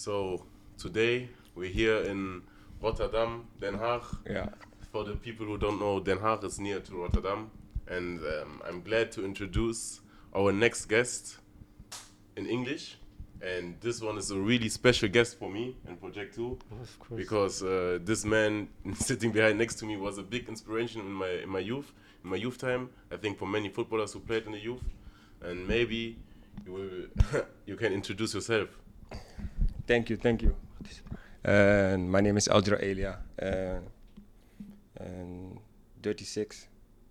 So today we're here in Rotterdam, Den Haag. Yeah. For the people who don't know, Den Haag is near to Rotterdam, and um, I'm glad to introduce our next guest in English. And this one is a really special guest for me in Project Two Of course. because uh, this man sitting behind next to me was a big inspiration in my in my youth, in my youth time. I think for many footballers who played in the youth, and maybe you will you can introduce yourself. Thank you, thank you. Uh, my name is Eljero Elia, uh, and 36,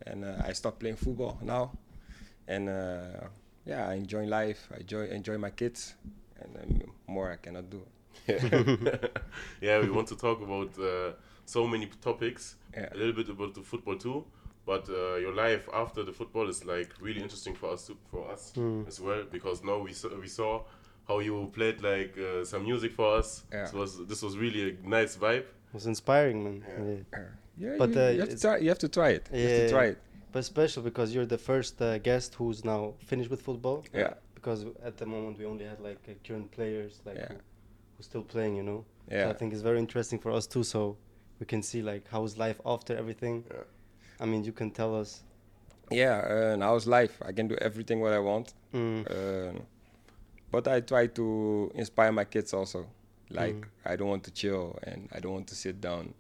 and uh, I stopped playing football now, and uh, yeah, I enjoy life. I enjoy enjoy my kids, and um, more I cannot do. yeah, we want to talk about uh, so many topics. Yeah. A little bit about the football too, but uh, your life after the football is like really interesting for us to, for us Mm. as well because now we saw, we saw how you played like uh, some music for us. Yeah. This was this was really a nice vibe. It was inspiring, man. Yeah. Yeah. Yeah, But, you, uh, you have to try. You have to try it. You have Yeah. to try it. But special because you're the first uh, guest who's now finished with football. Yeah, Because at the moment we only had like uh, current players like Yeah. who, who's still playing, you know. So yeah. I think it's very interesting for us too, so we can see like how's life after everything. Yeah. I mean, you can tell us. Yeah, uh, now it's life. I can do everything what I want. Mm. Um, but I try to inspire my kids also. Like Mm. I don't want to chill and I don't want to sit down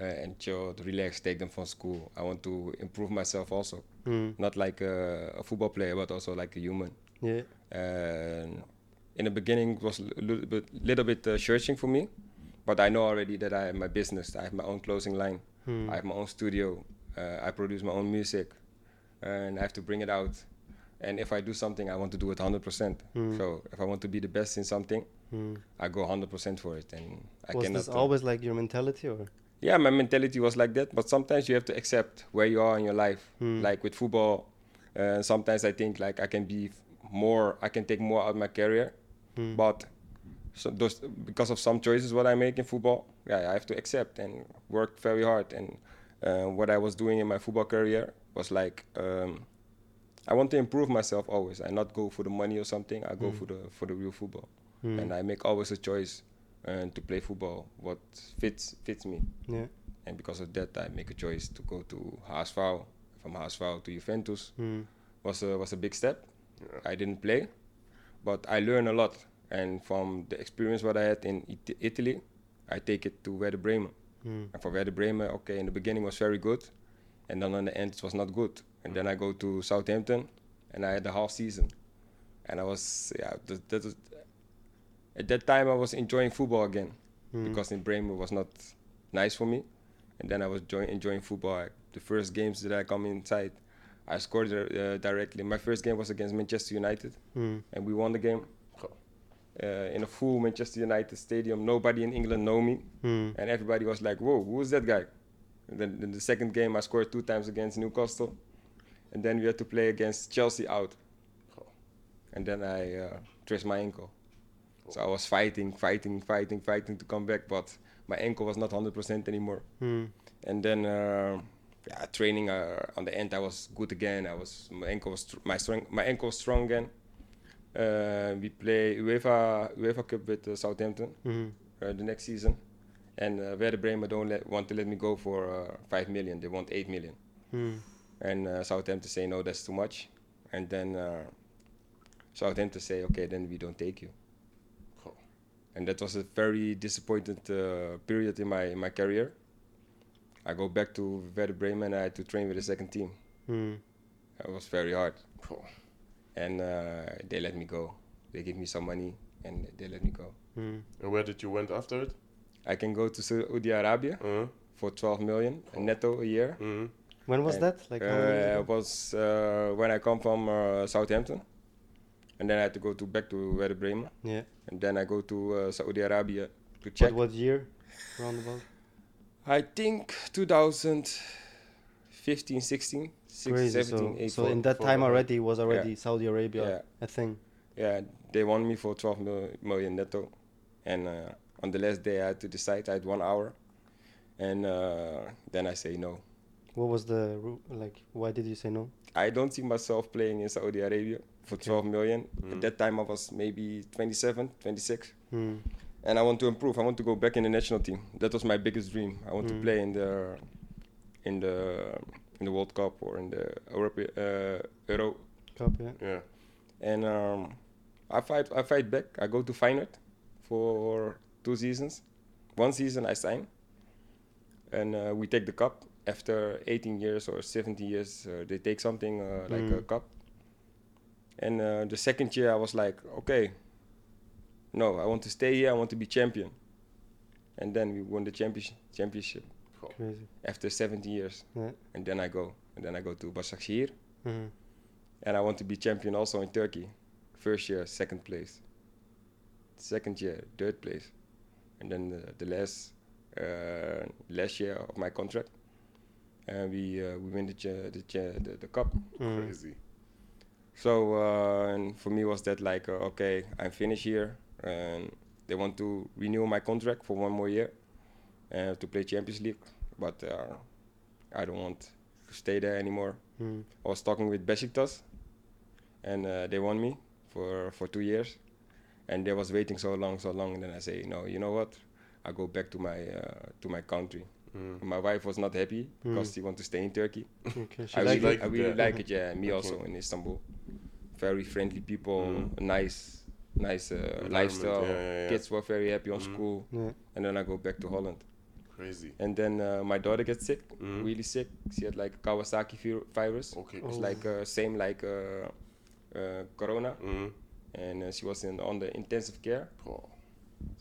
uh, and chill, relax, take them from school. I want to improve myself also, Mm. not like a, a football player, but also like a human. Yeah. And in the beginning, it was a little bit, little bit uh, searching for me, but I know already that I have my business. I have my own clothing line. Mm. I have my own studio. Uh, I produce my own music, and I have to bring it out. And if I do something, I want to do it 100%. Mm. So if I want to be the best in something, Mm. I go 100% for it. And I Was cannot. this uh, always like your mentality or? yeah, my mentality was like that. But sometimes you have to accept where you are in your life. Mm. Like with football, uh, sometimes I think like I can be more. I can take more out of my career. Mm. But so those, because of some choices what I make in football, yeah, I have to accept and work very hard. And uh, what I was doing in my football career was like um, I want to improve myself always. I not go for the money or something. I go Mm. for the for the real football, Mm. and I make always a choice uh, to play football what fits fits me. Yeah. And because of that, I make a choice to go to HSV. From HSV to Juventus Mm. was a was a big step. I didn't play, but I learned a lot. And from the experience what I had in It- Italy, I take it to Werder Bremen. Mm. And for Werder Bremen, okay, in the beginning was very good, and then on the end it was not good. And then I go to Southampton, and I had the half season, and I was yeah that, that was, at that time I was enjoying football again Mm. because in Bremen it was not nice for me, and then I was enjoying football. I, the first games that I come inside, I scored uh, directly. My first game was against Manchester United, Mm. and we won the game. Uh, in a full Manchester United stadium, nobody in England know me, Mm. and everybody was like, "Whoa, who's that guy?" And then, then the second game, I scored two times against Newcastle, and then we had to play against Chelsea out, and then I uh, twisted my ankle. So I was fighting, fighting, fighting, fighting to come back, but my ankle was not 100% anymore. Mm. And then, uh, yeah, training uh, on the end, I was good again. I was my ankle was str- my strong, my ankle was strong again. Uh, we play UEFA UEFA Cup with uh, Southampton Mm. uh, the next season, and uh, Werder Bremen don't let, want to let me go for uh, five million. They want eight million, Mm. And uh, Southampton say no, that's too much. And then uh, Southampton say, okay, then we don't take you. Oh. And that was a very disappointed uh, period in my in my career. I go back to Werder Bremen. I had to train with the second team. Mm. It was very hard, Oh. and uh, they let me go. They give me some money, and they let me go. Mm. And where did you went after it? I can go to Saudi Arabia Uh, for 12 million netto a year. mm, When was And, that? Like Uh, it was uh, when I come from uh, Southampton, and then I had to go to back to Werder Bremen, Yeah. and then I go to uh, Saudi Arabia to What, check. what year? Roundabout. I think 2015, 16, 16 Crazy. 17, So, 18. so in that time already was already Saudi Arabia Yeah. a thing. Yeah, they won me for 12 mil- million netto, and uh, on the last day I had to decide. I had one hour, and uh, then I say no. What was the ru- like? Why did you say no? I don't see myself playing in Saudi Arabia for Okay. 12 million. Mm. At that time I was maybe 27, 26. Hmm. and I want to improve. I want to go back in the national team. That was my biggest dream. I want to Mm. play in the in the in the World Cup or in the Europe uh, Euro. Cup, yeah. Yeah. And um, I fight I fight back. I go to Feyenoord for two seasons. One season I sign, and uh, we take the cup. After 18 years or 17 years, uh, they take something uh, like a Mm. cup. And uh, the second year, I was like, okay, no, I want to stay here. I want to be champion. And then we won the championship championship Crazy. after 17 years. Yeah. And then I go, and then I go to Başakşehir, Mhm. and I want to be champion also in Turkey. First year, second place. Second year, third place, and then the, the last uh, last year of my contract, and we uh, we win the cha- the, cha- the the cup. Mm. Crazy. So uh, and for me was that like uh, okay, I'm finished here, and they want to renew my contract for one more year, uh, to play Champions League, but uh, I don't want to stay there anymore. Mm. I was talking with Besiktas, and uh, they want me for for two years, and they was waiting so long, so long. And then I say, no, you know what? I go back to my uh, to my country. Mm. My wife was not happy because she want to stay in Turkey. Okay. She I really, it. I really yeah. like it. Yeah, me Okay. also in Istanbul. Very friendly people, Mm. nice, nice uh, lifestyle. yeah, yeah, yeah. Kids were very happy on Mm. school, Yeah. and then I go back to Holland. Crazy. And then uh, my daughter gets sick, Mm. really sick. She had like Kawasaki vir- virus. Okay. It's Oh. like uh, same like uh, uh, Corona, Mm. and uh, she was in on the intensive care. Poor.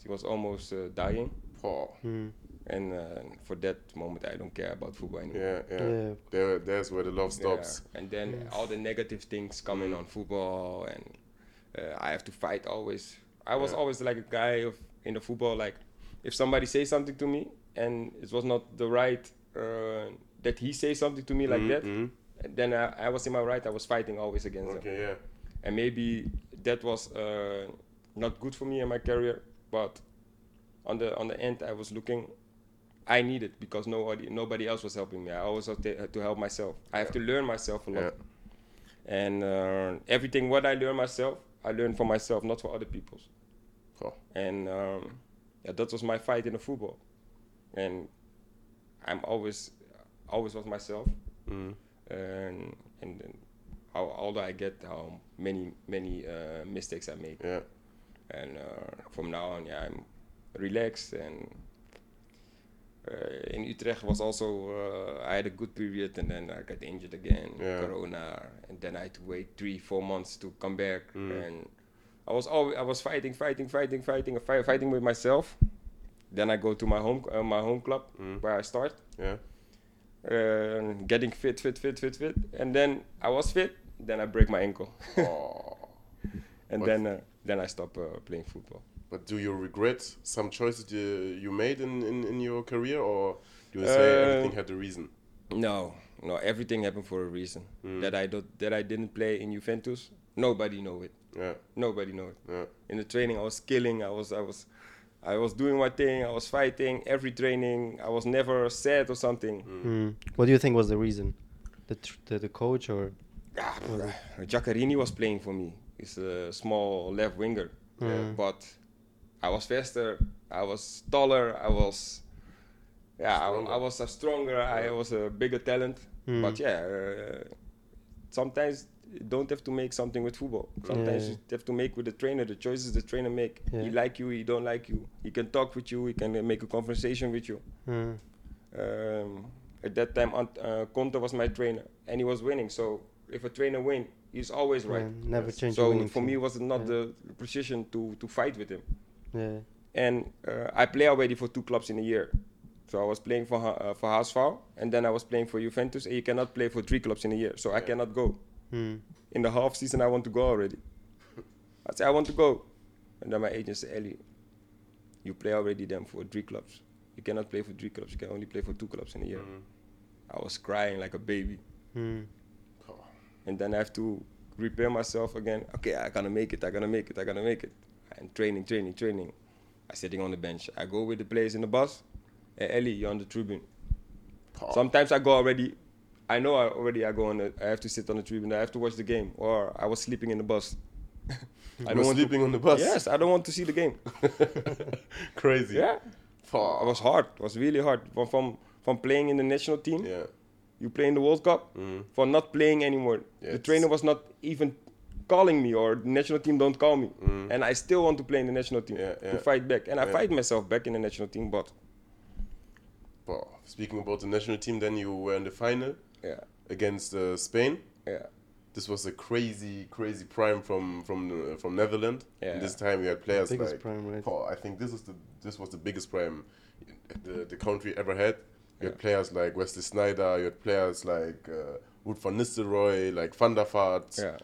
She was almost uh, dying, Poor. Mm. And uh, for that moment, I don't care about football anymore. Yeah, yeah. Yeah. There, there's where the love Yeah, stops. And then all the negative things coming Mm. on football, and uh, I have to fight always. I was Yeah. always like a guy of in the football. Like if somebody says something to me and it was not the right uh, that he say something to me like Mm, that, mm. then I, I was in my right. I was fighting always against them. Okay, yeah. and maybe that was uh, not good for me in my career but on the on the end i was looking i need it because nobody nobody else was helping me i always had to, help myself i have to learn myself a lot and uh, everything what i learn myself i learn for myself not for other people's Oh. and um, yeah, that was my fight in the football and i'm always always was myself Mm. and and how older I get, how many many uh, mistakes I make, Yeah. and uh, from now on, yeah, I'm relaxed. And uh, in Utrecht was also uh, I had a good period, and then I got injured again, Yeah. Corona, and then I had to wait three four months to come back, Mm. and I was always I was fighting, fighting, fighting, fighting, fi- fighting with myself. Then I go to my home uh, my home club Mm. where I start Yeah. uh, getting fit, fit, fit, fit, fit, and then I was fit. Then I break my ankle, Oh. and What? then uh, then I stop playing football. But do you regret some choices you, you made in, in, in your career, or do you say Uh, everything had a reason? No, no, everything happened for a reason. Mm. That I don't, that I didn't play in Juventus. Nobody know it. Yeah. Nobody know it. Yeah. In the training, I was killing. I was, I was, I was doing my thing. I was fighting every training. I was never sad or something. Mm. What do you think was the reason? The tr- the, the coach or Ah, Was. Giaccherini was playing for me. He's a small left winger, Mm. but I was faster. I was taller. I was, yeah, I, Stronger. I was a stronger. I was a bigger talent. Mm. But yeah, uh, sometimes you don't have to make something with football. Sometimes Yeah. you have to make with the trainer. The choices the trainer make. Yeah. He like you. He don't like you. He can talk with you. He can uh, make a conversation with you. Mm. Um, at that time, Ant- uh, Conte was my trainer, and he was winning. So if a trainer win, he's always right. Yeah, never change. So for team. me, it was not Yeah. the position to to fight with him. Yeah. And uh, I play already for two clubs in a year. So I was playing for uh, for HSV, and then I was playing for Juventus. And you cannot play for three clubs in a year, so I cannot go. Mm. In the half season, I want to go already. I say I want to go, and then my agent said, "Ellie, you play already then for three clubs. You cannot play for three clubs. You can only play for two clubs in a year." Mm. I was crying like a baby. Mm. Oh. and then I have to repair myself again. Okay, I gotta make it. I gotta make it. I gotta make it. And training, training, training. I sitting on the bench. I go with the players in the bus. Hey, Ellie, you're on the tribune. Oh. Sometimes I go already. I know I already. I go on. The, I have to sit on the tribune. I have to watch the game, or I was sleeping in the bus. I were want sleeping to, on the bus. Yes, I don't want to see the game. Crazy. Yeah, Fuck. it was hard. It was really hard. From from, from playing in the national team, Yeah. you play in the World Cup, Mm. for not playing anymore. Yeah, the trainer was not even calling me, or the national team don't call me, Mm. and I still want to play in the national team Yeah, to fight back, and I Yeah. fight myself back in the national team, but Wow. Speaking about the national team, then you were in the final yeah, against uh, Spain. yeah, This was a crazy, crazy prime from from the, from Netherlands. Yeah. And this time we had players Biggest like. prime, right? Oh, I think this is the this was the biggest prime the the country ever had. You had players like Wesley Sneijder. You had players like uh, Ruud van Nistelrooy, like Van der Vaart, yeah,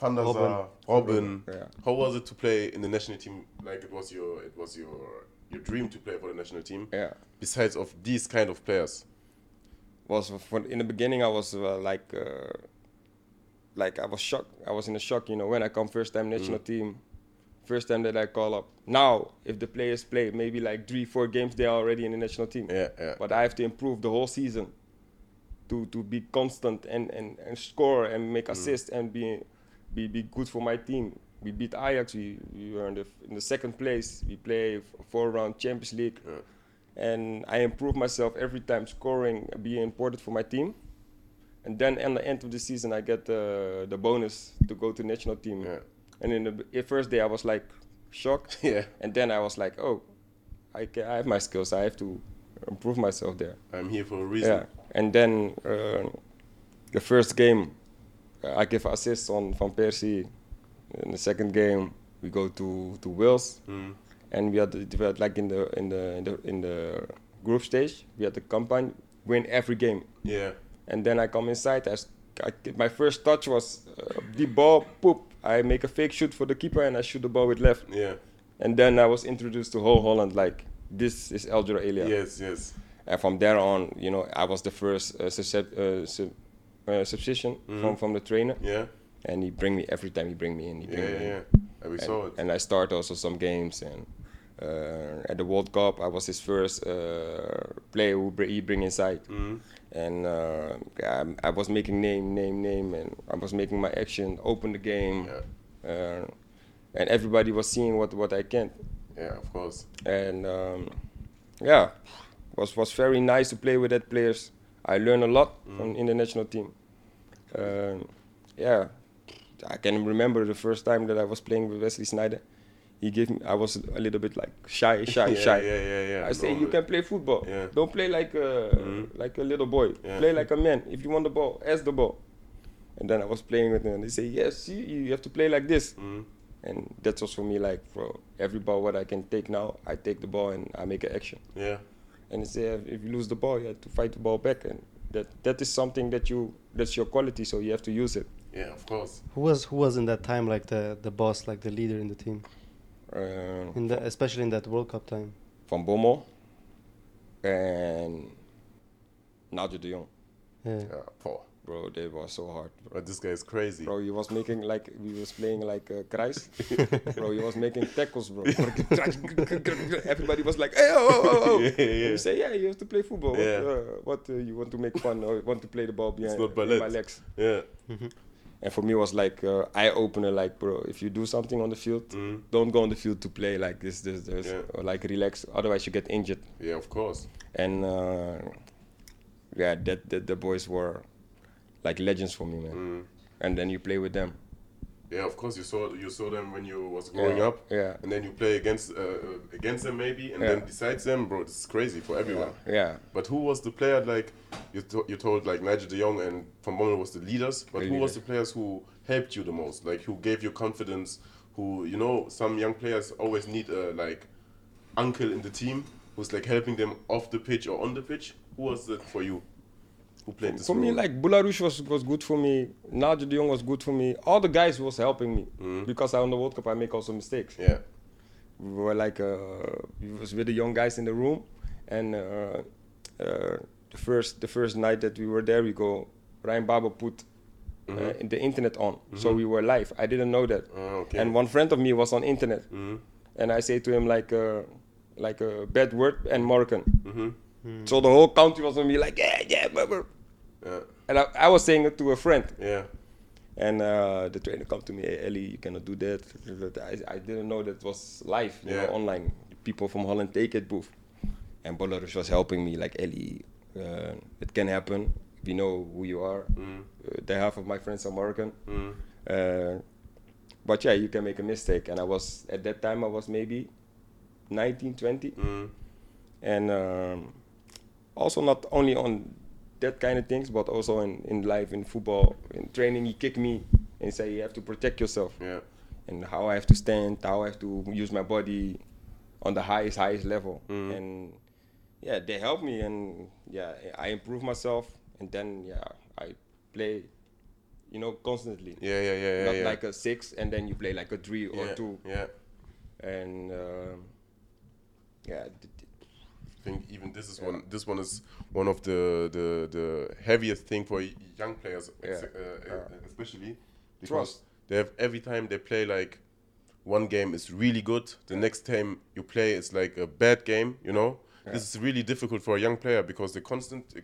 Van der Robben. Sar, Robin. yeah. How was it to play in the national team? Like it was your it was your your dream to play for the national team. yeah. Besides of these kind of players. was for, in the beginning I was uh, like uh, like I was shocked. I was in a shock, you know, when I come first time national team, first time that I call up. Now, if the players play maybe like three, four games, they are already in the national team. Yeah, yeah. But I have to improve the whole season to to be constant and and, and score and make assists and be be be good for my team. We beat Ajax. We, we were in the in the second place. We play four round Champions League Yeah. and I improve myself every time, scoring, being important for my team. And then at the end of the season, I get the the bonus to go to national team. Yeah. And in the b- first day, I was like shocked, Yeah. and then I was like, oh, I can, I have my skills. I have to improve myself there. I'm here for a reason. Yeah. And then uh, the first game, uh, I give assist on Van Persie. In the second game, we go to to Wales Mm. and we had, we had like in the in the in the in the group stage we had the campaign win every game Yeah. and then I come inside I, I my first touch was uh, deep ball poop I make a fake shoot for the keeper and I shoot the ball with left Yeah. and then I was introduced to whole Holland like this is Eljero Elia Yes, yes. and from there on you know I was the first uh, uh, uh, substitution from from the trainer Yeah. and he bring me every time he bring me in he Yeah, bring yeah, me in yeah. And we and, saw it. and I start also some games and uh, at the World Cup I was his first uh, player who br- he bring inside Mm. and uh, I, I was making name name name and I was making my action open the game Yeah. uh, and everybody was seeing what what I can Yeah, of course. and um, yeah was was very nice to play with that players I learned a lot from in the national team um, yeah I can remember the first time that I was playing with Wesley Sneijder he gave me I was a little bit like shy shy yeah, shy Yeah, yeah, yeah. I say you can play football Yeah. don't play like a Mhm. like a little boy Yeah. play like a man if you want the ball ask the ball and then I was playing with them and they say yes you, you have to play like this Mm. and that's also for me like for every ball what I can take now I take the ball and I make an action Yeah. And it's, uh, if you lose the ball you have to fight the ball back and that that is something that you that's your quality so you have to use it Yeah, of course. Who was who was in that time like the the boss, like the leader in the team, uh, in the especially in that World Cup time? Van Bommel and Nigel de Jong Yeah. Yeah, Paul. Bro they were so hard bro. This guy is crazy. Bro, he was making like we was playing like uh, Kreis. bro, he was making tackles, bro. Everybody was like, "Hey, oh, oh, oh, oh." Yeah, yeah, You say, "Yeah, you have to play football. What, Yeah. uh, what uh, you want to make fun or want to play the ball behind not my legs?" Yeah. And for me, it was like uh, eye opener. Like, bro, if you do something on the field, Mm. don't go on the field to play like this, this, this, Yeah. or like relax. Otherwise, you get injured. Yeah, of course. And uh, yeah, that, that the boys were like legends for me, man. Mm. And then you play with them. Yeah, of course. You saw you saw them when you was growing Yeah, up. yeah. And then you play against uh, uh, against them maybe, and Yeah. then besides them, bro, is crazy for everyone. Yeah. But who was the player like you, to, you told like Nigel De Jong and Van Bommel was the leaders, but The who was the players who helped you the most? Like who gave you confidence? Who you know some young players always need a like uncle in the team who's like helping them off the pitch or on the pitch. Who was that for you? Who played this For me, like Boulahrouz was, was good for me. Nigel de Jong was good for me. All the guys was helping me Mhm. because I on the World Cup I make also mistakes. yeah, We were like uh, we was with the young guys in the room, and uh, uh, the first the first night that we were there, we go Ryan Babel put uh, Mhm. in the internet on, so we were live. I didn't know that, Ah, okay. and one friend of me was on internet, Mhm. and I say to him like uh, like a bad word and Moroccan. Mhm. So the whole country was on me like yeah yeah, blah, blah. Yeah, and I, I was saying it to a friend. yeah, And uh, the trainer come to me, hey, Ellie, you cannot do that. I, I didn't know that was live, you Yeah. know, online. people from Holland take it, boef. And Boulahrouz was helping me, like Ellie, uh, it can happen. We know who you are. Mm. Uh, the half of my friends are American. Mm. Uh, but yeah, you can make a mistake. And I was, at that time, I was maybe 19, 20. Mm. And um, also not only on that kind of things, but also in, in life, in football, in training, he kick me and say you have to protect yourself. Yeah. And how I have to stand, how I have to use my body on the highest, highest level. Mhm. And yeah, they help me and yeah, I improve myself and then yeah, I play, you know, constantly. Yeah, yeah, yeah, yeah. Not yeah. like a six and then you play like a three or yeah. two. Yeah. And um, yeah, I think even this is Yeah. one. This one is one of the the, the heaviest thing for young players, ex- Yeah. uh, uh, especially because Trust. they have every time they play like one game is really good. The next time you play is like a bad game. You know, this is really difficult for a young player because they constant to,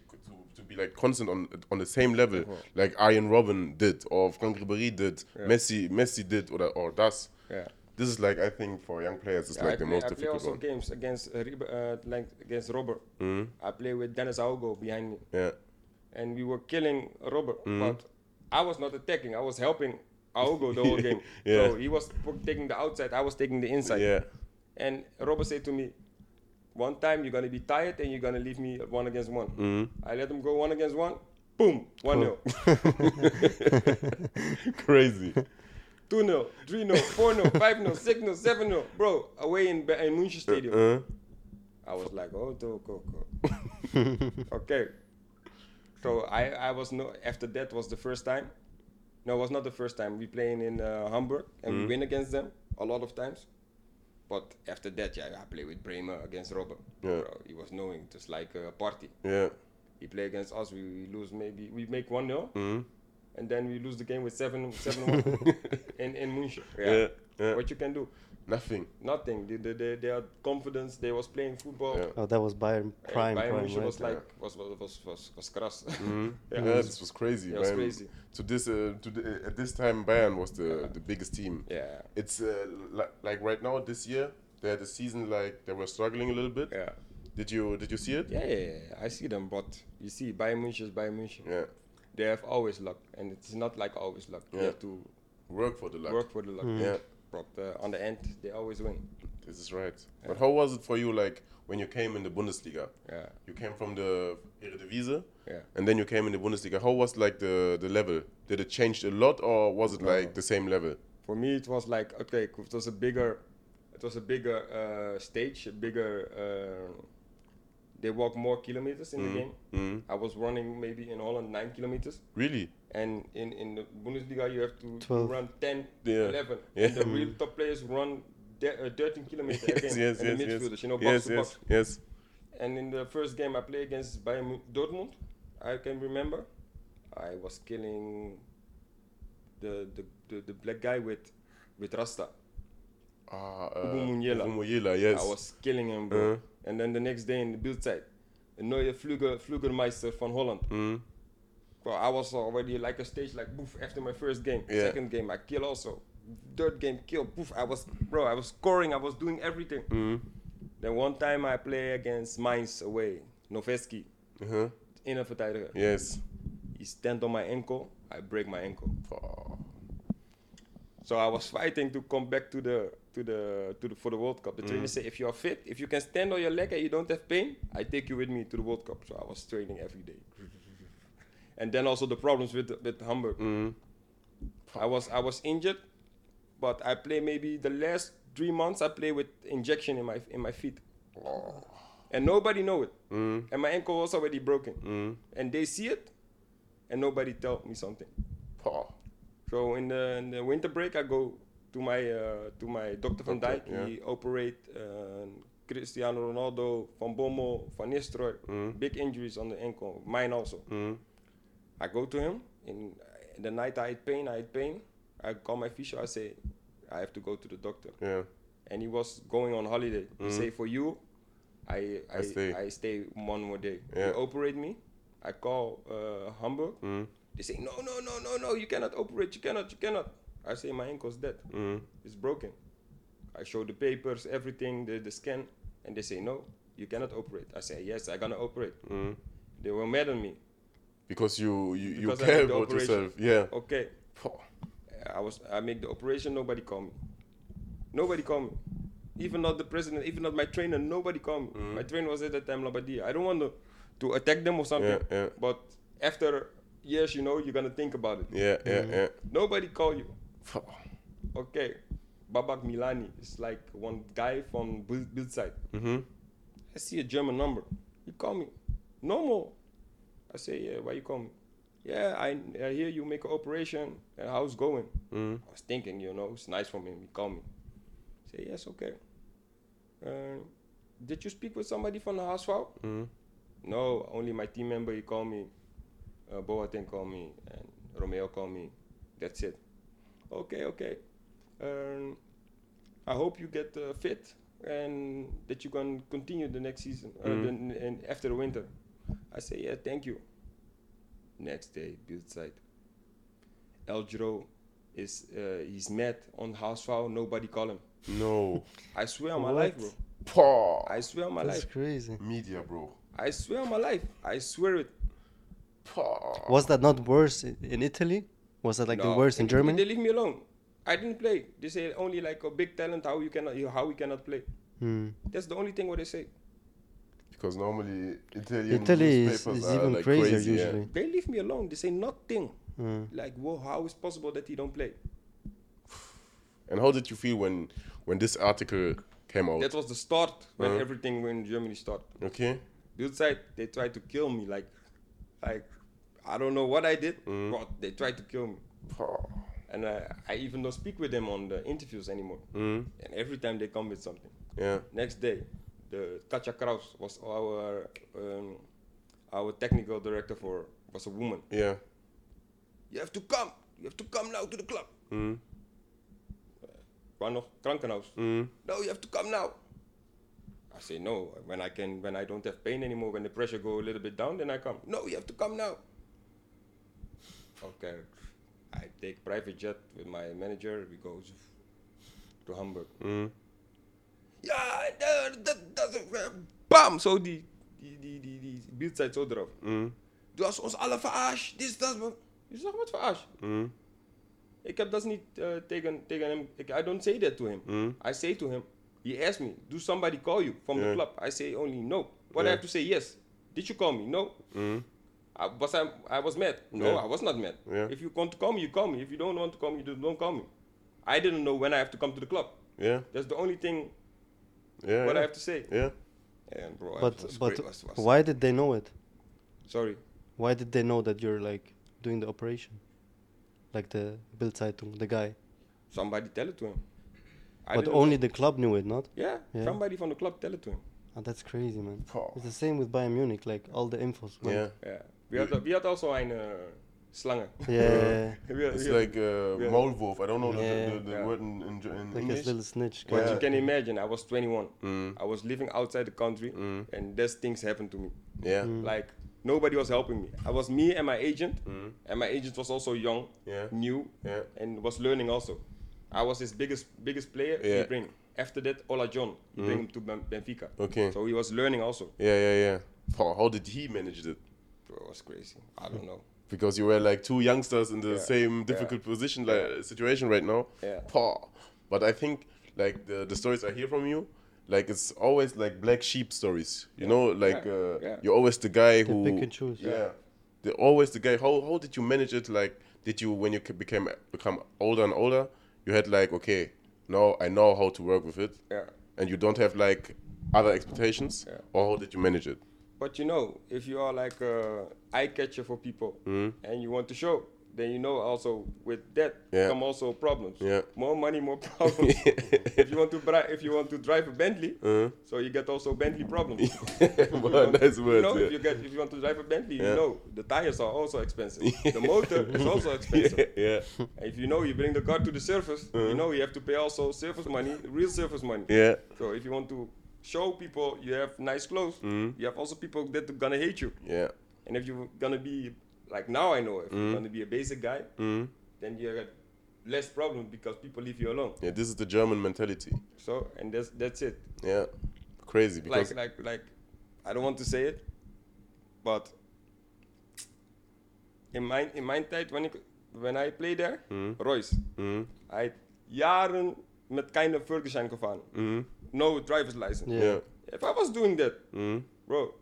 to be like constant on on the same level, like Arjen Robben did or Frank Ribéry did. Messi Messi did or or does. yeah. This is like I think for young players it's Yeah, like I the play, most I play difficult also one. games against uh, uh, like against Robert. Mhm. I play with Dennis Aogo behind me, Yeah. and we were killing Robert. Mhm. But I was not attacking. I was helping Aogo the whole game. Yeah. So he was taking the outside. I was taking the inside. Yeah. And Robert said to me, "One time you're gonna be tired and you're gonna leave me one against one." Mhm. I let him go one against one. Boom, one 0 Crazy. 2 0, 3 0, 4 0, 5 0, 6 0, 7 0. Bro, away in, in München Stadium. Uh, I was like, oh, go, go, okay. So I, I was no. After that was the first time. No, it was not the first time. We playing in uh, Hamburg and we Mhm. win against them a lot of times. But after that, yeah, I play with Bremer against Robert. Yeah. Bro, he was knowing, just like a party. yeah. He play against us, we, we lose maybe we make one 0 Mhm. And then we lose the game with seven seven one in in München. Yeah. yeah. What you can do? Nothing. Nothing. They, they, they, they had confidence. They was playing football. Yeah. Oh, that was Bayern And prime, Bayern prime, München right? was like was was was was, was krass. Mhm. Yeah. Yeah, this was crazy. Yeah, it was man. crazy. To this, uh, to the, uh, at this time, Bayern was the the biggest team. yeah, It's uh, li- like right now this year they had a season like they were struggling a little bit. yeah, Did you did you see it? yeah, yeah, yeah. I see them, but you see, Bayern München is Bayern München. Yeah. They have always luck, and it's not like always luck. You have to Work for the luck. work for the luck. Yeah. But uh, on the end, they always win. This is right. Yeah. But how was it for you like when you came in the Bundesliga? Yeah, You came from the Eredivisie yeah. and then you came in the Bundesliga. How was like the the level? Did it change a lot or was it No. like the same level? For me, it was like okay, it was a bigger, it was a bigger uh, stage, a bigger. Uh, they walk more kilometers in the Mhm. game. Mhm. I was running maybe in Holland nine kilometers, Really? and in, in the Bundesliga you have to, to 12. run 10, Yeah. 11. Yeah. And the real top players run de- uh, 13 kilometers Yes, again. yes, and yes, the yes. midfielders, you know, box Yes, to yes, box. yes. And in the first game I played against Bayern Mu- Dortmund, I can remember, I was killing the the, the, the black guy with with Rasta. Ah, uh. Owomoyela, yes. I was killing him, bro. Uh. And then the next day in the Bildzeit, a neue Flügel, Flügelmeister van Holland. Mhm. Well, I was already like a stage like poof after my first game. Yeah. Second game I kill also. Third game kill poof. I was bro. I was scoring. I was doing everything. Mhm. Then one time I play against Mainz away. Noveski, Uh-huh. innerverdediger. Yes. He stand on my ankle. I break my ankle. Oh. So I was fighting to come back to the to the to the for the World Cup. The trainer say if you are fit, if you can stand on your leg and you don't have pain, I take you with me to the World Cup. So I was training every day. And then also the problems with with Hamburg. Mhm. I was I was injured, but I play maybe the last three months I play with injection in my in my feet, Oh. and nobody know it. Mhm. And my ankle was already broken, Mhm. and they see it, and nobody tell me something. Oh. So in the, in the winter break, I go to my uh, to my Dr. Van Doctor, Dijk. yeah. He operate uh, Cristiano Ronaldo, Van Bommel, Van Nistelrooy. Mhm. Big injuries on the ankle. Mine also. Mhm. I go to him. In, in the night, I had pain. I had pain. I call my physio. I say, I have to go to the doctor. Yeah. And he was going on holiday. He Mhm. say, for you, I I, I stay. I stay one more day. Yeah. He operate me. I call uh, Hamburg. Mhm. They say, no, no, no, no, no, you cannot operate, you cannot, you cannot. I say, my ankle's dead. Mhm. It's broken. I show the papers, everything, the, the scan, and they say no, you cannot operate. I say yes, I gonna operate. Mm. They were mad on me. Because you you, you Because I care about operation. yourself. Yeah. Okay. I was I make the operation. Nobody call me. Nobody call me. Even not the president. Even not my trainer. Nobody call me. Mm. My trainer was at that time Labbadia. I don't want to to attack them or something. Yeah, yeah. But after years, you know, you're gonna think about it. Yeah, yeah, yeah. Nobody call you. Phew. Okay, Babak Milani is like one guy from build Bildzeit. Mm-hmm. I see a German number. He call me. Normal. I say, yeah, why you call me? Yeah, I, I hear you make an operation. And how's going? Mm. I was thinking, you know, it's nice from him. He call me. say, yes, okay. Uh, did you speak with somebody from the HSV? Mm. No, only my team member. He called me. Uh, Boateng called me. And Romeo called me. That's it. Okay, okay. Um, I hope you get uh, fit and that you can continue the next season uh, Mm. then, and after the winter. I say, yeah, thank you. Next day, build site. Eljero is uh, he's mad on house foul. Nobody call him. No. I swear on my life, bro. Paw. I swear on my That's life. crazy. Media, bro. I swear on my life. I swear it. Paw. Was that not worse in, in Italy? Was that like the worst in They Germany? They leave me alone. I didn't play. They say only like a big talent how you cannot how we cannot play. Hmm. That's the only thing what they say. Because normally Italian Italy is, newspapers is are even like crazier crazy, yeah. usually. They leave me alone. They say nothing. Hmm. Like, whoa, how is possible that he don't play? And how did you feel when when this article came out? That was the start when Uh-huh. everything in Germany started. okay. Bildzeit, they tried to kill me. Like, like I don't know what I did, Mm. but they tried to kill me. And uh, I even don't speak with them on the interviews anymore. Mm. And every time they come with something. Yeah. Next day, the Katja Kraus was our um, our technical director for was a woman. Yeah. You have to come. You have to come now to the club. Mm. Waar nog krankenhuis. Mm. No, you have to come now. I say no. When I can, when I don't have pain anymore, when the pressure go a little bit down, then I come. No, you have to come now. Okay, I take private jet with my manager. We go to Hamburg. Mm. Ja, dat, dat, dat, bam, zo die, die, die, die, die beeldzeit zo erop. Mm. Du hast ons alle verarscht, dit, dat. Je zegt, wat verarscht? Mm. Ik heb dat niet eh, tegen, tegen hem, ik, I don't say that to him. Mm. I say to him, he asked me, do somebody call you from Yeah. the club? I say only no. What Yeah. I have to say yes. Did you call me? No. Mm. I, was I, I was mad? No, Yeah. I was not mad. Yeah. If you want to call me, you call me. If you don't want to call me, you don't call me. I didn't know when I have to come to the club. Yeah. That's the only thing Yeah. what I have to say. Yeah. And bro, I But was but great, was- was- why did they know it? Sorry. Why did they know that you're like doing the operation? Like the Bildzeitung, the guy. Somebody tell it to him. I but only know. the club knew it, not? yeah, Yeah. somebody from the club tell it to him. Oh, that's crazy, man. Paw. It's the same with Bayern Munich. Like all the infos. went- Yeah. Yeah. We had, we had also een uh, slangen. Yeah. We It's like uh, Yeah. Maulwurf. I don't know the, Yeah. the, the, the Yeah. word in, in, in like English. this little snitch. But Yeah. you can imagine, I was 21. Mm. I was living outside the country, Mm. and these things happened to me. Yeah. Mm. Like nobody was helping me. I was me and my agent, Mm. and my agent was also young, Yeah. new, Yeah. and was learning also. I was his biggest biggest player. Yeah. He bring after that Ola John. He Mm. bring him to Benfica. Okay. So he was learning also. Yeah, yeah, yeah. Paw, how did he manage it? Bro, it was crazy. I don't know. Because you were like two youngsters in the Yeah. same difficult position, like Yeah. situation right now. Yeah. Paw. But I think like the, the stories I hear from you, like it's always like black sheep stories. You know, like Yeah. uh, Yeah. you're always the guy They who pick and choose. Yeah. They're always the guy. How how did you manage it? Like, did you when you became become older and older, you had like, okay, now I know how to work with it, Yeah. and you don't have like other expectations, Yeah. or how did you manage it? But you know, if you are like a eye catcher for people Mm. and you want to show, then you know also with that Yeah. come also problems. Yeah. More money, more problems. if you want to bri- if you want to drive a Bentley, Uh, so you get also Bentley problems. well, nice you words. know, yeah. if you get if you want to drive a Bentley, Yeah. you know the tires are also expensive. the motor is also expensive. yeah, And if you know you bring the car to the service, Uh-huh. you know you have to pay also service money, real service money. yeah, So if you want to show people you have nice clothes, Mhm. you have also people that are gonna hate you. yeah. And if you're gonna be like now, I know if Mhm. you're gonna be a basic guy, Mm. then you got less problems because people leave you alone. Yeah, this is the German mentality. So and that's that's it. Yeah, crazy because like like like I don't want to say it, but in my in my tijd when ik when I played there, Mhm. Reus, Mhm, I had jaren met keine Führerschein gefahren, mhm, no driver's license. Yeah. If I was doing that, mhm. bro,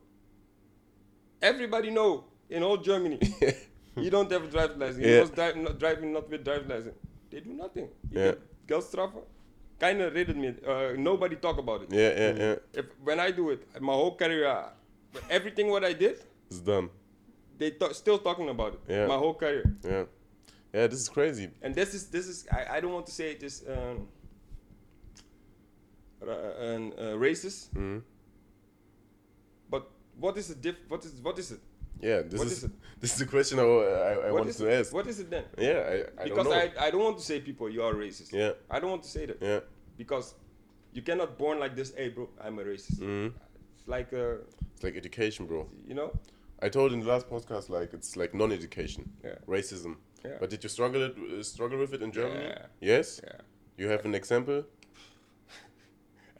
everybody know in all Germany, you don't have a driver's license. You Yeah. was dri- not driving not with driver's license. They do nothing. You Yeah. get Kinda redet me. Uh, nobody talk about it. yeah, yeah, yeah. If when I do it, my whole career, everything what I did, It's done. they ta- still talking about it. Yeah. My whole career. Yeah, yeah. This is crazy. And this is this is I, I don't want to say it is um, ra- an, uh, racist, Mhm. but what is the diff? What is what is it? Yeah, this is, is it? this is the question I, I, I wanted to it? ask. What is it then? Yeah, I, I because don't know. I, I don't want to say people you are racist. Yeah, I don't want to say that yeah. because you cannot born like this. Hey, bro, I'm a racist. Mhm. It's like uh, It's like education, bro. you know. I told in the last podcast like it's like non-education, Yeah. racism. Yeah. But did you struggle it, uh, struggle with it in Germany? Yeah. Yes. Yeah. You have an example?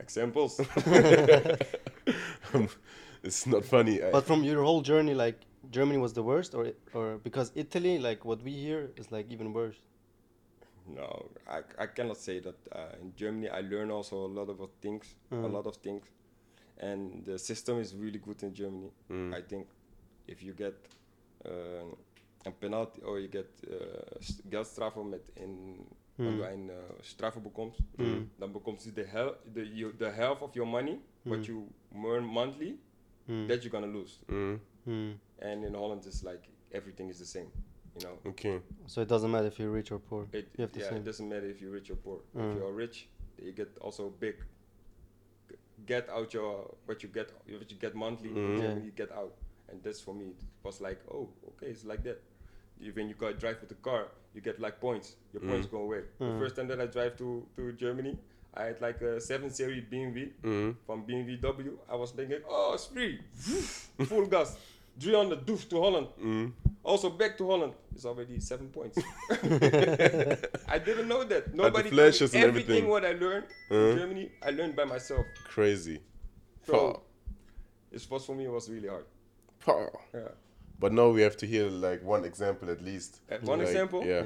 Examples. it's not funny. But from your whole journey, like Germany was the worst, or or because Italy, like what we hear, is like even worse. No, I, I cannot say that. Uh, in Germany, I learn also a lot of things, a Mm. lot of things, and the system is really good in Germany. Mm. I think if you get uh, een penalty or you get uh, st- geldstrafe met in Mm. wenn du een uh, strafe bekomt, Mm. dan bekomt je de hel the you, the half of your money what Mm. you earn monthly Mm. that you're gonna lose. Mm, Mm. And in Holland, it's like everything is the same, you know. okay. So it doesn't matter if you're rich or poor. It, You have the yeah, same. it doesn't matter if you're rich or poor. Mm. If you're rich, you get also big. Get out your what you get what you get monthly. Mhm. Yeah. You get out, and that's for me. It was like, oh, okay, it's like that. You- When you go drive with the car, you get like points. Your points Mm. go away. Mm. The first time that I drive to to Germany, I had like a seven series BMW Mm, from BMW. I was thinking, oh, it's free, full gas, 300 doof to Holland. mm. Also back to Holland is already seven points. I didn't know that. Nobody told me. flashes and everything everything. what I learned Uh-huh. in Germany, I learned by myself. Crazy. So Pah, it was for me it was really hard. pah. Yeah. But now we have to hear like one example at least. Uh, one Like, example. Yeah.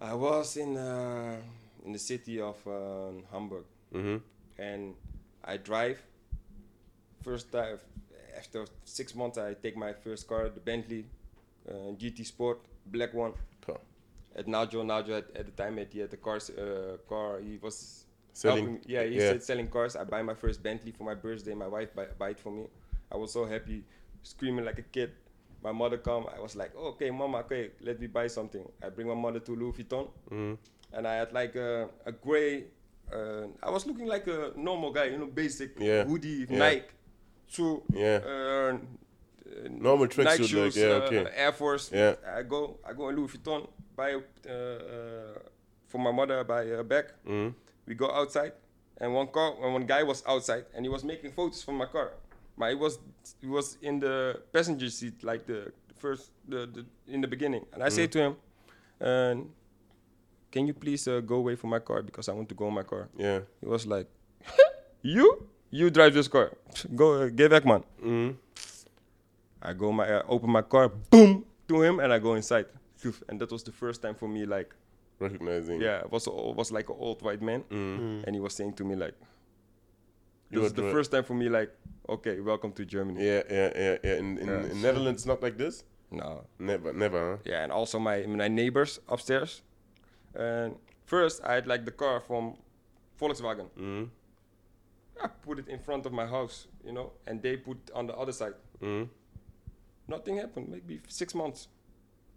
I was in uh, in the city of uh, Hamburg Mm-hmm. and I drive. First time after six months, I take my first car, the Bentley uh, GT Sport, black one. Pah. At Najo, Najo at, at the time he had the cars, uh, car. He was Selling. helping- yeah, he yeah. said selling cars. I buy my first Bentley for my birthday. My wife buy, buy it for me. I was so happy, screaming like a kid. My mother come. I was like, okay, mama, okay, let me buy something. I bring my mother to Louis Vuitton, Mm, and I had like a, a gray. Uh, I was looking like a normal guy, you know, basic Yeah. hoodie, Yeah. Nike, shoe, yeah. uh, Normal Nike tracksuit, like, shoes, yeah, uh, okay. Air Force. Yeah. I go, I go in Louis Vuitton, buy uh, uh, for my mother, buy a bag. Mm, We go outside, and one car, and one guy was outside, and he was making photos from my car. But he was, he was in the passenger seat, like the first, the, the in the beginning. And I say Mm. to him, uh, "Can you please uh, go away from my car because I want to go in my car." yeah. He was like, "You, you drive this car. Go, uh, get back, man." Mm, I go my uh, open my car, boom, to him, and I go inside. And that was the first time for me, like, recognizing. yeah, it was a, was like an old white man, Mm. Mm. and he was saying to me like, You this is the first time for me, like, okay, welcome to Germany. Yeah, yeah, yeah, yeah. In in, Yeah. in Netherlands, not like this. No, Never, never. Huh? yeah, and also my my neighbors upstairs. And first, I had like the car from Volkswagen. Mm, I put it in front of my house, you know, and they put on the other side. mm, Nothing happened. Maybe six months.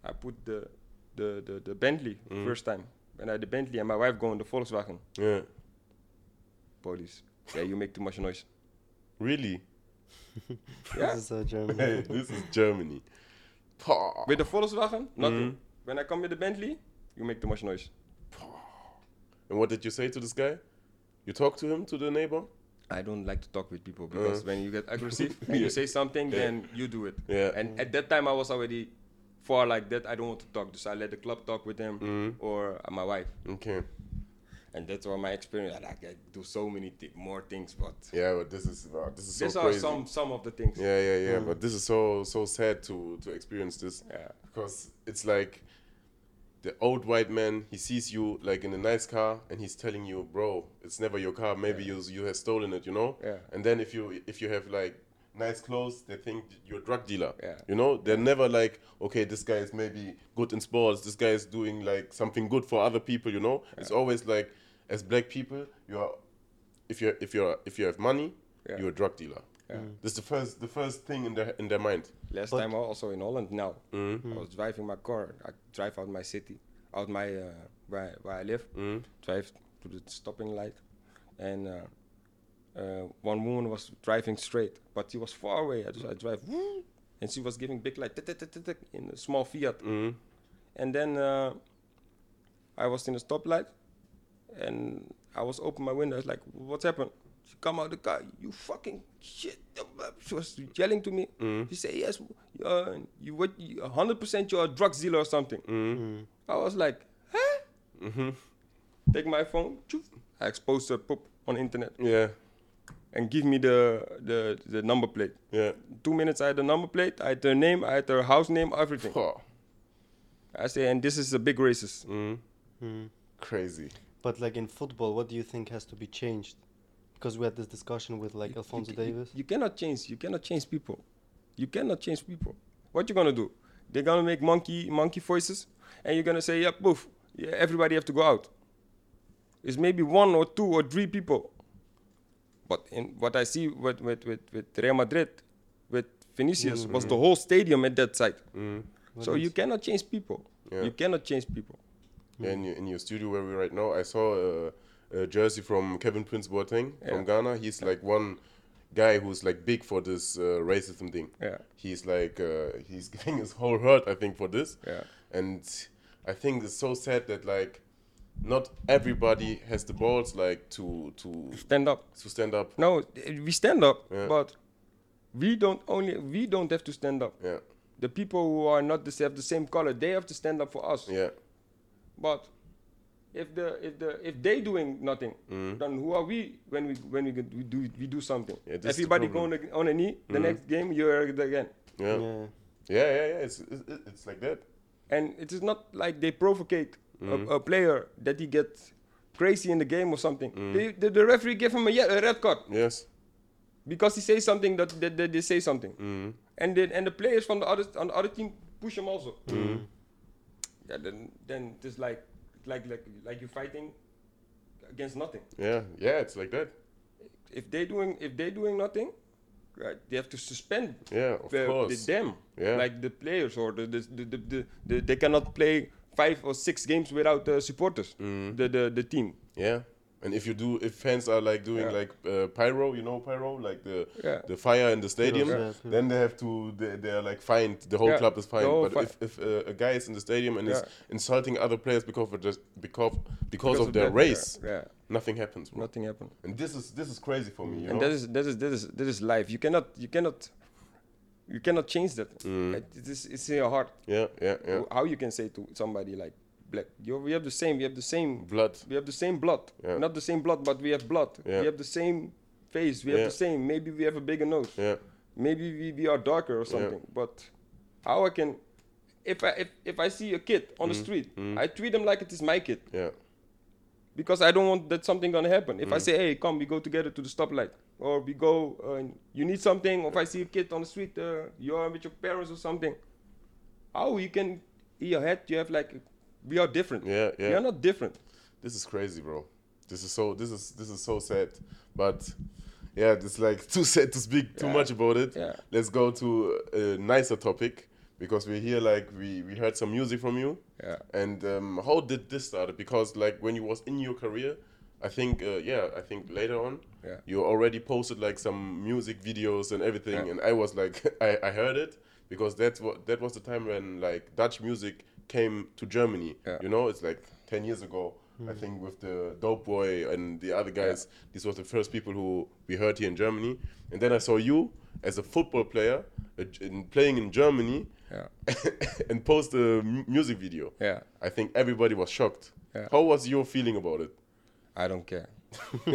I put the the the, the Bentley Mm. first time, and I had the Bentley, and my wife go in the Volkswagen. yeah. Police. Yeah, you make too much noise. Really? Yeah. This is uh, Germany. Hey, this is Germany. With the Volkswagen, nothing. Mhm. When I come with the Bentley, you make too much noise. And what did you say to this guy? You talk to him, to the neighbor? I don't like to talk with people because Uh. when you get aggressive and Yeah. you say something, Yeah. then you do it. Yeah. And at that time, I was already far like that, I don't want to talk. So I let the club talk with him Mhm. or my wife, Okay. And that's all my experience. I, like, I do so many thi- more things, but Yeah, but this is this is so these are crazy. some some of the things. Yeah, yeah, yeah. Mm. But this is so so sad to to experience this Yeah. because it's like the old white man. He sees you like in a nice car, and he's telling you, "Bro, it's never your car. Maybe you you have stolen it." You know. Yeah. And then if you if you have like nice clothes, they think you're a drug dealer. Yeah. You know, they're never like, okay, this guy is maybe good in sports. This guy is doing like something good for other people. You know, it's always like, as black people, you are, if you if you're if you have money, Yeah. you're a drug dealer. Yeah. This is the first the first thing in their in their mind. Last But- time also in Holland now. Mhm. I was driving my car. I drive out my city, out my uh, where where I live. Mhm. Drive to the stopping light, and uh, uh, one woman was driving straight, but she was far away. I, just, I drive, woo, and she was giving big light tick, tick, tick, tick, tick, in a small Fiat. Mhm. And then uh, I was in a stoplight, and I was open my window. I was like, "What's happened?" She come out the car. You fucking shit! She was yelling to me. Mhm. She said, "Yes, uh, you what? hundred percent, you're a drug dealer or something." Mhm. I was like, "Huh?" Mhm. Take my phone. I exposed her poop on internet Yeah. and give me the the the number plate. Yeah. Two minutes, I had the number plate. I had her name. I had her house name. Everything. Oh. I say, and this is a big racist. Mm. Crazy. But like in football, what do you think has to be changed? Because we had this discussion with like Alphonso you, ca- you- Davies. You, cannot change. You cannot change people. You cannot change people. What you gonna do? They're gonna make monkey monkey voices, and you're gonna say, "Yeah, poof, yeah, everybody have to go out." It's maybe one or two or three people. But in what I see with with with, with Real Madrid, with Vinicius, was the whole stadium at that side. Mhm. So is- you cannot change people. Yeah. You cannot change people. Yeah, in your, in your studio where we're right now, I saw a, a jersey from Kevin Prince Boateng Yeah. from Ghana. He's like one guy who's like big for this uh, racism thing. Yeah. He's like uh, he's giving his whole heart, I think, for this. Yeah. And I think it's so sad that like not everybody has the balls like to to Stand up. to stand up. No, we stand up, Yeah. but we don't only we don't have to stand up. Yeah, The people who are not the, have the same color, they have to stand up for us. yeah, But if the if the if they doing nothing, Mhm. then who are we when we when we, we do we do something? Yeah, this is the Everybody problem. going on a knee. The Mhm. next game you're again, yeah, yeah, yeah. yeah, yeah. It's it's, it's like that. and it is not like they provocate Mhm. a, a player that he gets crazy in the game or something. Mhm. They, the, the referee give him a, ye- a red card Yes. because he says something that, that, that they say something. Mm. and then and the players from the other on the other team push him also. Yeah, then then just like like like like you're fighting against nothing. Yeah, yeah. It's like that. If they doing if they doing nothing, right, they have to suspend Yeah, of the, the course. them Yeah. like the players or the the, the, the, the, the they cannot play five or six games without uh, supporters. Mm. The, the the team. Yeah, and if you do, if fans are like doing Yeah. like uh, pyro, you know pyro, like the Yeah. the fire in the stadium, Yeah, yeah. then they have to they they're like fined. The whole Yeah, club is the fined. But fi- if if uh, a guy is in the stadium and is insulting other players because of just because because, of, of their that, race, Yeah, yeah. nothing happens. Bro. nothing happened. And this is this is crazy for me. You and know? that is that is that is that is life. You cannot you cannot you cannot change that. Mm. It, it is it's in your heart. yeah, yeah, yeah. How you can say to somebody like black, you we have the same, we have the same, Blood. we have the same blood. Yeah. Not the same blood, but we have blood. Yeah. We have the same face. We have the same. Maybe we have a bigger nose. Yeah, Maybe we, we are darker or something. But how I can, if I if, if I see a kid on the street, mm. I treat him like it is my kid yeah, because I don't want that something gonna happen. If I Mm. say, hey, come, we go together to the stoplight, or we go, uh, you need something, or if I see a kid on the street, uh, you're with your parents or something, how you can, in your head, you have like, we are different. yeah, We yeah. are not different. This is crazy, bro. This is so this is this is so sad. But yeah, it's like too sad to speak too Yeah. much about it. Yeah. Let's go to a nicer topic because we're here like we we heard some music from you. Yeah. And um, how did this start? Because like when you was in your career, I think uh, yeah, I think later on Yeah. you already posted like some music videos and everything, Yeah. and I was like I, I heard it because that's what that was the time when like Dutch music came to Germany. Yeah. You know, it's like ten years ago. I think with the Dopebwoy and the other guys, these were the first people who we heard here in Germany. And then I saw you as a football player uh, in, playing in Germany, Yeah. and post a music video. Yeah. I think everybody was shocked. Yeah. How was your feeling about it? I don't care.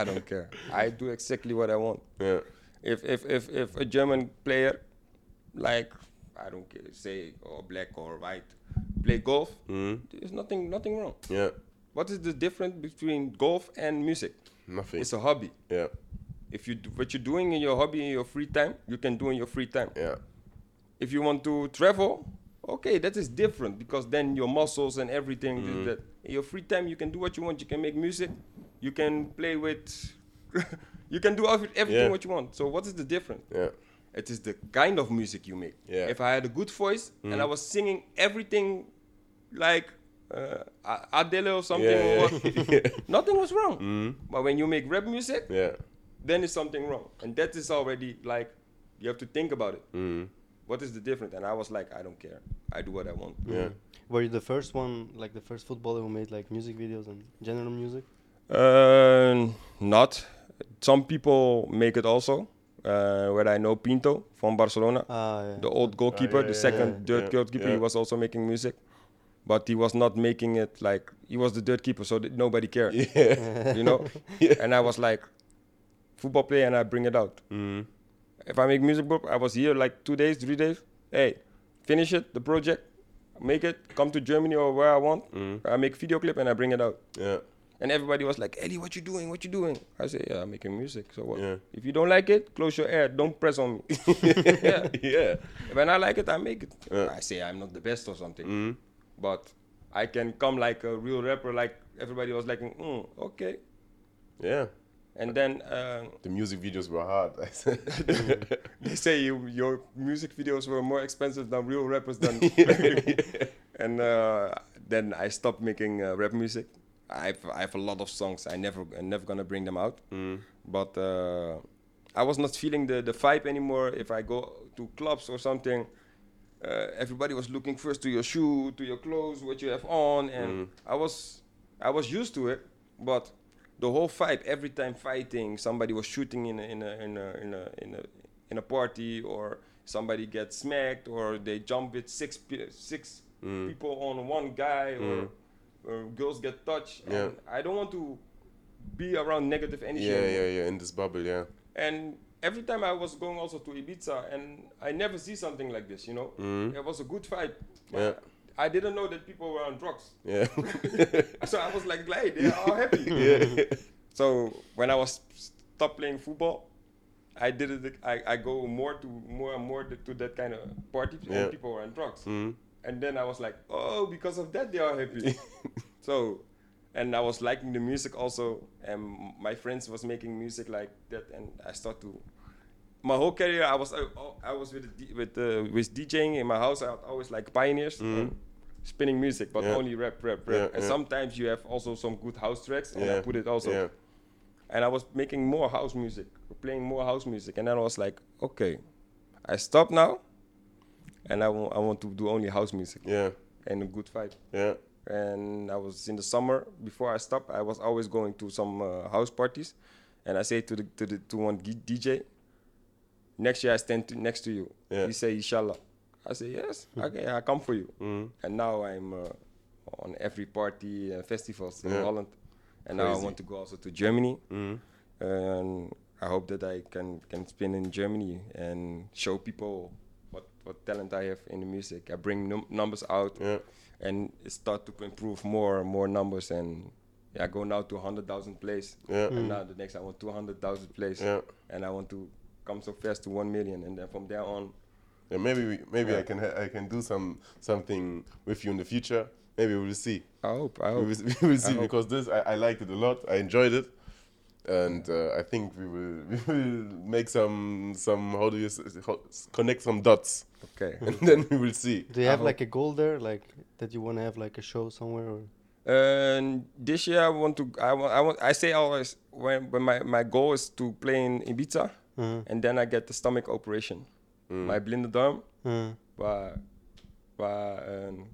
I don't care. I do exactly what I want. Yeah. If if if if a German player, like I don't care, say or black or white, play golf, Mhm. there's nothing nothing wrong. Yeah. What is the difference between golf and music? Nothing. It's a hobby. yeah. If you do, what you're doing in your hobby in your free time, you can do in your free time. Yeah. If you want to travel, okay, that is different because then your muscles and everything. Mm-hmm. That in your free time, you can do what you want. You can make music. You can play with. you can do everything Yeah. what you want. So what is the difference? Yeah. It is the kind of music you make. Yeah. Mm-hmm. If I had a good voice and I was singing everything like uh, Adele or something, Yeah, yeah. what, yeah. nothing was wrong. Mhm. But when you make rap music, Yeah. then it's something wrong. And that is already like, you have to think about it. Mhm. What is the difference? And I was like, I don't care. I do what I want. Yeah. Were you the first one, like the first footballer who made like music videos and general music? Uh, not. Some people make it also. Uh, where I know Pinto from Barcelona, Ah, yeah. the old goalkeeper, yeah, the yeah, second yeah, dirt yeah, goalkeeper, he was also making music. But he was not making it like he was the dirt keeper, so that nobody cared, Yeah. you know. Yeah. And I was like, football player, and I bring it out. Mhm. If I make music, bro, I was here like two days, three days. Hey, finish it, the project, make it, come to Germany or where I want. Mhm. I make video clip and I bring it out. Yeah. And everybody was like, Ellie, what you doing? What you doing? I say, yeah, I'm making music. So what? Yeah. If you don't like it, close your ear. Don't press on me. yeah. Yeah. When I like it, I make it. Yeah. I say I'm not the best or something, Mhm. but I can come like a real rapper. Like everybody was like, mm, okay. Yeah. And then uh, The music videos were hard. they say you, your music videos were more expensive than real rappers than. and uh, then I stopped making uh, rap music. I've I have a lot of songs. I never I'm never gonna bring them out. Mhm. But uh, I was not feeling the the vibe anymore. If I go to clubs or something, uh, everybody was looking first to your shoe, to your clothes, what you have on, and Mm. I was I was used to it. But the whole vibe, every time fighting, somebody was shooting in a, in a in a in a in a in a party, or somebody gets smacked, or they jump with six six Mm. people on one guy, or, Or girls get touched. Yeah. And I don't want to be around negative energy. Yeah, anymore. yeah, yeah. In this bubble, yeah. And every time I was going also to Ibiza, and I never see something like this, you know. Mhm. It was a good fight. Yeah. I didn't know that people were on drugs. Yeah. so I was like, glad they are all happy. yeah. So when I was stopped playing football, I did it. I, I go more to more and more to that kind of party, Yeah. people were on drugs. Mhm. And then I was like, oh, because of that they are happy. so, and I was liking the music also, and my friends was making music like that, and I start to. My whole career, I was I, I was with with uh, with DJing in my house. I was always like pioneers, Mhm. uh, spinning music, but Yeah. only rap, rap, rap. Yeah, and yeah. sometimes you have also some good house tracks, and I put it also. And I was making more house music, playing more house music, and then I was like, okay, I stop now, and I wa- I want to do only house music Yeah. and a good vibe. Yeah. And I was in the summer before I stopped. I was always going to some uh, house parties, and I say to the to the to one G- DJ, next year I stand to, next to you. Yeah. He say Inshallah. I say yes. Okay, I come for you. Mhm. And now I'm uh, on every party and festivals in Yeah. Holland, and now I want to go also to Germany. Mhm. And I hope that I can can spin in Germany and show people what what talent I have in the music. I bring num- numbers out Yeah. and start to improve more and more numbers and yeah, I go now to 100,000 plays. Yeah. And now the next I want 200,000 plays. Yeah. And I want to come so fast to 1 million and then from there on Yeah, maybe we, maybe I can ha- I can do some something with you in the future. Maybe we will see. I hope I We hope will, we will see hope. because this I, I liked it a lot. I enjoyed it, and uh, I think we will we will make some some how do you s- how, connect some dots, okay. and then we will see. Do you I have hope- like a goal there, like that you want to have like a show somewhere? Or? And this year I want to I want I want I say always when when my, my goal is to play in Ibiza Uh, and then I get the stomach operation. Mm. My blinde darm uh, waar waar um,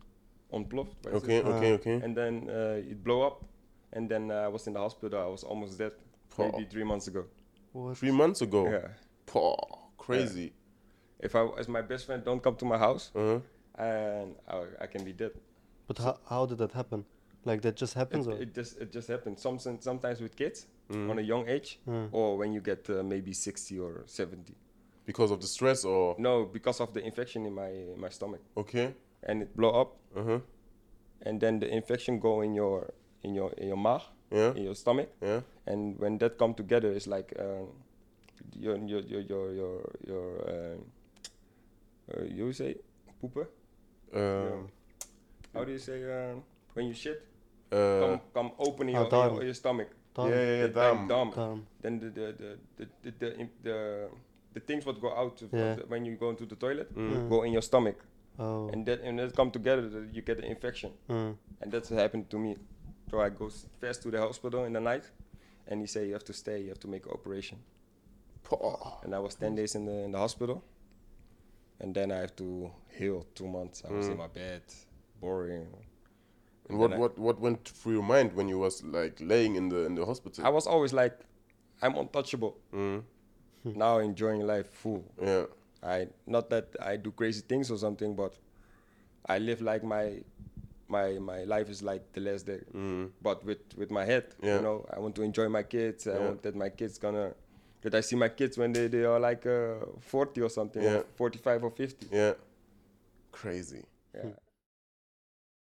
ontploft. waar is het? Okay, okay, okay. and then uh, it blew up and then uh, i was in the hospital i was almost dead Poh. maybe three months ago what? Three months ago. yeah Poh, crazy. If I as my best friend don't come to my house, Uh-huh. and I, I can be dead. But how, how did that happen? Like that just happens It, or? it just it just happens. Some sometimes with kids Mm. on a young age, Mm. or when you get uh, maybe sixty or seventy. Because of the stress or No, because of the infection in my in my stomach, okay. and it blow up, Uh-huh. and then the infection go in your in your in your mouth, Yeah. in your stomach, Yeah. and when that come together, it's like um, your your your your your your um, uh, you say pooper. Um, How do you say um, when you shit? uh, come come open in Ah, your, in your, stomach. Yeah, yeah, yeah. Then the the the the the the, the, the, things what go out of Yeah. the, when you go into the toilet Mm. go in your stomach, Oh. and that and that come together, that you get an infection, Mm. and that's what happened to me. So I go fast to the hospital in the night, and he say you have to stay, you have to make an operation. And I was ten days in the in the hospital, and then I have to heal two months. I was in Mm. my bed, boring. And what, then I- what what went through your mind when you was like laying in the in the hospital? I was always like, I'm untouchable. Mm. now enjoying life full. Yeah. I not that I do crazy things or something, but I live like my my my life is like the last day. Mm. But with with my head, Yeah. you know, I want to enjoy my kids. I want that my kids gonna that I see my kids when they, they are like uh, 40 or something, Yeah. or 45 or 50. Yeah. Crazy. Yeah.